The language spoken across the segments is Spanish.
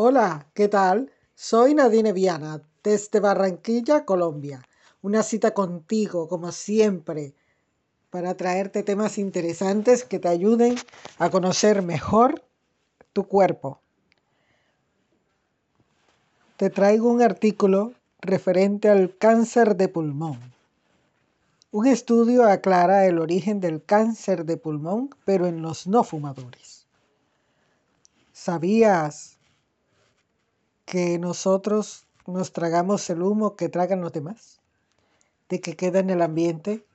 Hola, ¿qué tal? Soy Nadine Viana, desde Barranquilla, Colombia. Una cita contigo, como siempre, para traerte temas interesantes que te ayuden a conocer mejor tu cuerpo. Te traigo un artículo referente al cáncer de pulmón. Un estudio aclara el origen del cáncer de pulmón, pero en los no fumadores. ¿Sabías que nosotros nos tragamos el humo que tragan los demás? ¿De que queda en el ambiente?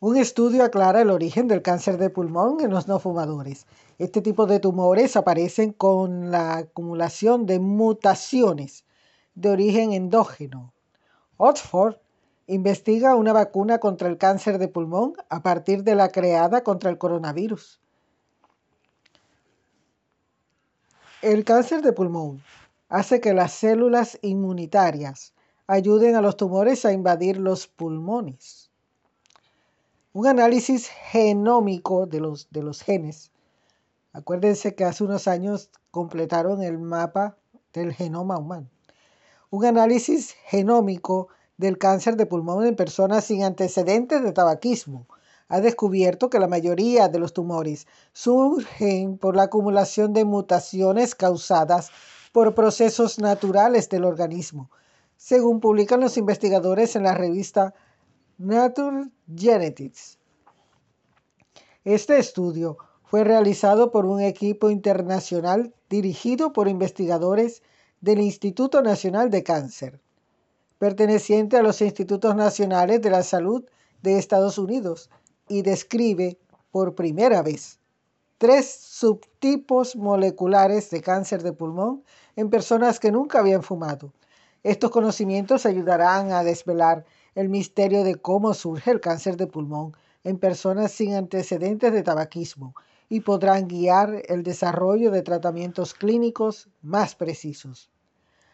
Un estudio aclara el origen del cáncer de pulmón en los no fumadores. Este tipo de tumores aparecen con la acumulación de mutaciones de origen endógeno. Oxford investiga una vacuna contra el cáncer de pulmón a partir de la creada contra el coronavirus. El cáncer de pulmón hace que las células inmunitarias ayuden a los tumores a invadir los pulmones. Un análisis genómico de los, de los genes. Acuérdense que hace unos años completaron el mapa del genoma humano. Un análisis genómico del cáncer de pulmón en personas sin antecedentes de tabaquismo ha descubierto que la mayoría de los tumores surgen por la acumulación de mutaciones causadas por procesos naturales del organismo, según publican los investigadores en la revista Nature Genetics. Este estudio fue realizado por un equipo internacional dirigido por investigadores del Instituto Nacional de Cáncer, perteneciente a los Institutos Nacionales de la Salud de Estados Unidos, y describe por primera vez tres subtipos moleculares de cáncer de pulmón en personas que nunca habían fumado. Estos conocimientos ayudarán a desvelar el misterio de cómo surge el cáncer de pulmón en personas sin antecedentes de tabaquismo y podrán guiar el desarrollo de tratamientos clínicos más precisos.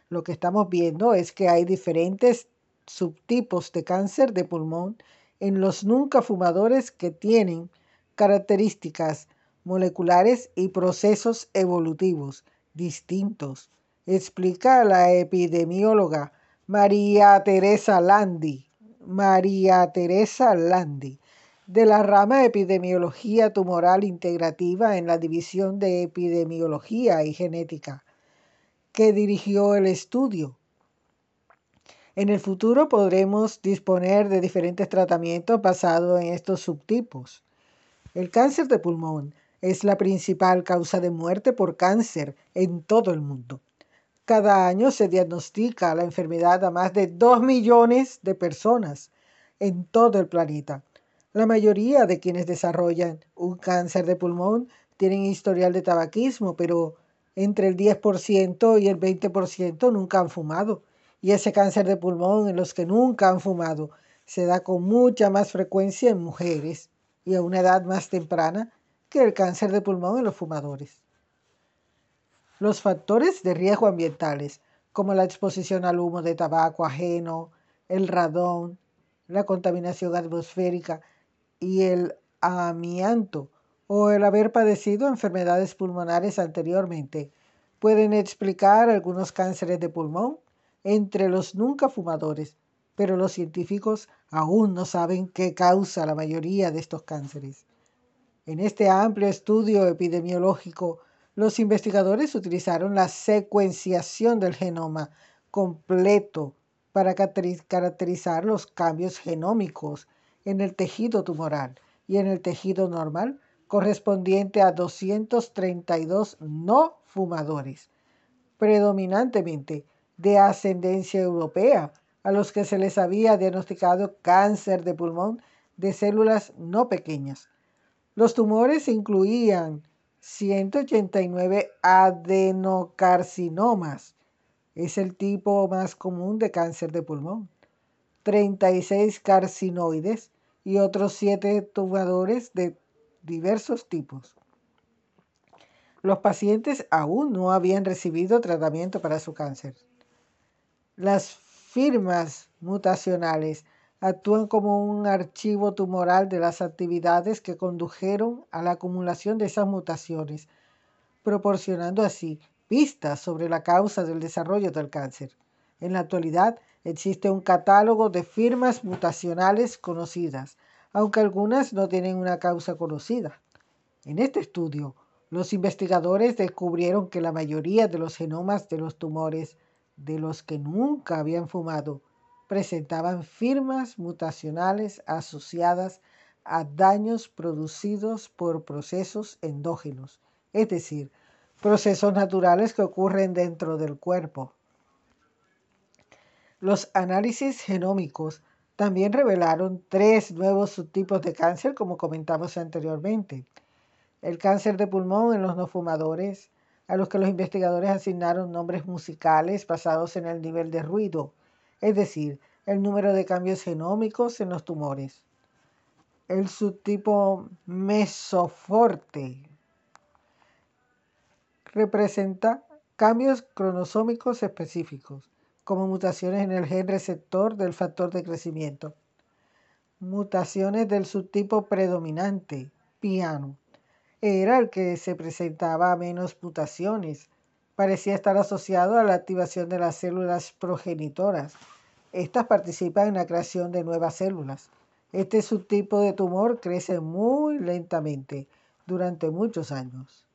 Lo que estamos viendo es que hay diferentes subtipos de cáncer de pulmón en los nunca fumadores que tienen características moleculares y procesos evolutivos distintos, explica la epidemióloga María Teresa Landi. María Teresa Landi, de la rama Epidemiología Tumoral Integrativa en la División de Epidemiología y Genética, que dirigió el estudio en el futuro podremos disponer de diferentes tratamientos basados en estos subtipos. El cáncer de pulmón es la principal causa de muerte por cáncer en todo el mundo. Cada año se diagnostica la enfermedad a más de 2 millones de personas en todo el planeta. La mayoría de quienes desarrollan un cáncer de pulmón tienen historial de tabaquismo, pero entre el 10% y el 20% nunca han fumado. Y ese cáncer de pulmón en los que nunca han fumado se da con mucha más frecuencia en mujeres y a una edad más temprana que el cáncer de pulmón en los fumadores. Los factores de riesgo ambientales, como la exposición al humo de tabaco ajeno, el radón, la contaminación atmosférica y el amianto o el haber padecido enfermedades pulmonares anteriormente, pueden explicar algunos cánceres de pulmón entre los nunca fumadores, pero los científicos aún no saben qué causa la mayoría de estos cánceres. En este amplio estudio epidemiológico, los investigadores utilizaron la secuenciación del genoma completo para caracterizar los cambios genómicos en el tejido tumoral y en el tejido normal correspondiente a 232 no fumadores, predominantemente de ascendencia europea, a los que se les había diagnosticado cáncer de pulmón de células no pequeñas. Los tumores incluían 189 adenocarcinomas, es el tipo más común de cáncer de pulmón, 36 carcinoides y otros 7 tumadores de diversos tipos. Los pacientes aún no habían recibido tratamiento para su cáncer. Las firmas mutacionales actúan como un archivo tumoral de las actividades que condujeron a la acumulación de esas mutaciones, proporcionando así pistas sobre la causa del desarrollo del cáncer. En la actualidad existe un catálogo de firmas mutacionales conocidas, aunque algunas no tienen una causa conocida. En este estudio, los investigadores descubrieron que la mayoría de los genomas de los tumores de los que nunca habían fumado presentaban firmas mutacionales asociadas a daños producidos por procesos endógenos, es decir, procesos naturales que ocurren dentro del cuerpo. Los análisis genómicos también revelaron tres nuevos subtipos de cáncer, como comentamos anteriormente. El cáncer de pulmón en los no fumadores, a los que los investigadores asignaron nombres musicales basados en el nivel de ruido, es decir, el número de cambios genómicos en los tumores. El subtipo mesoforte representa cambios cronosómicos específicos, como mutaciones en el gen receptor del factor de crecimiento. Mutaciones del subtipo predominante, piano. Era el que se presentaba a menos mutaciones. Parecía estar asociado a la activación de las células progenitoras. Estas participan en la creación de nuevas células. Este subtipo de tumor crece muy lentamente durante muchos años.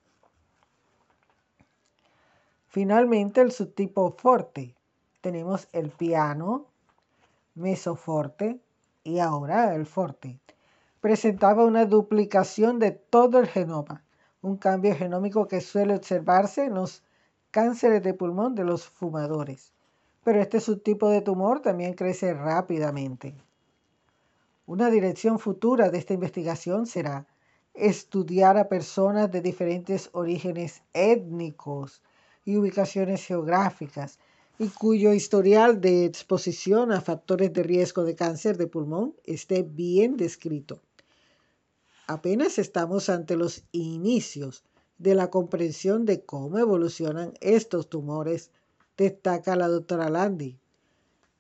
Finalmente, el subtipo forte. Tenemos el piano, mesoforte y ahora el forte. Presentaba una duplicación de todo el genoma, un cambio genómico que suele observarse en los cánceres de pulmón de los fumadores. Pero este subtipo de tumor también crece rápidamente. Una dirección futura de esta investigación será estudiar a personas de diferentes orígenes étnicos y ubicaciones geográficas y cuyo historial de exposición a factores de riesgo de cáncer de pulmón esté bien descrito. Apenas estamos ante los inicios de la comprensión de cómo evolucionan estos tumores, destaca la doctora Landi.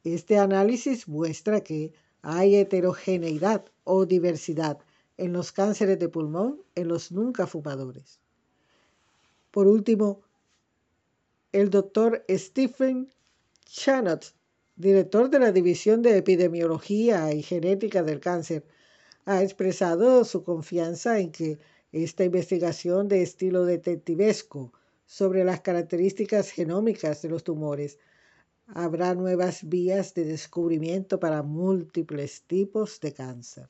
Este análisis muestra que hay heterogeneidad o diversidad en los cánceres de pulmón en los nunca fumadores. Por último, el doctor Stephen Chanot, director de la División de Epidemiología y Genética del Cáncer, ha expresado su confianza en que esta investigación de estilo detectivesco sobre las características genómicas de los tumores habrá nuevas vías de descubrimiento para múltiples tipos de cáncer.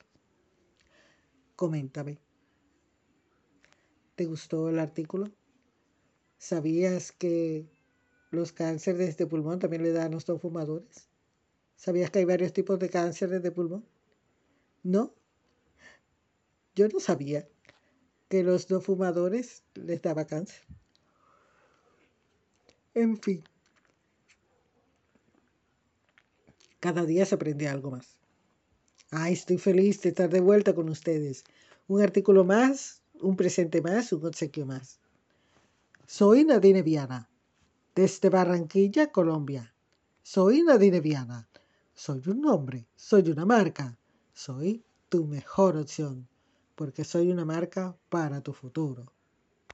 Coméntame. ¿Te gustó el artículo? ¿Sabías que los cánceres de pulmón también le dan a los fumadores. ¿Sabías que hay varios tipos de cánceres de pulmón? No. Yo no sabía que los no fumadores les daba cáncer. En fin. Cada día se aprende algo más. Ay, estoy feliz de estar de vuelta con ustedes. Un artículo más, un presente más, un obsequio más. Soy Nadine Viana desde Barranquilla, Colombia. Soy Nadine Viana. Soy un nombre, soy una marca. Soy tu mejor opción, porque soy una marca para tu futuro.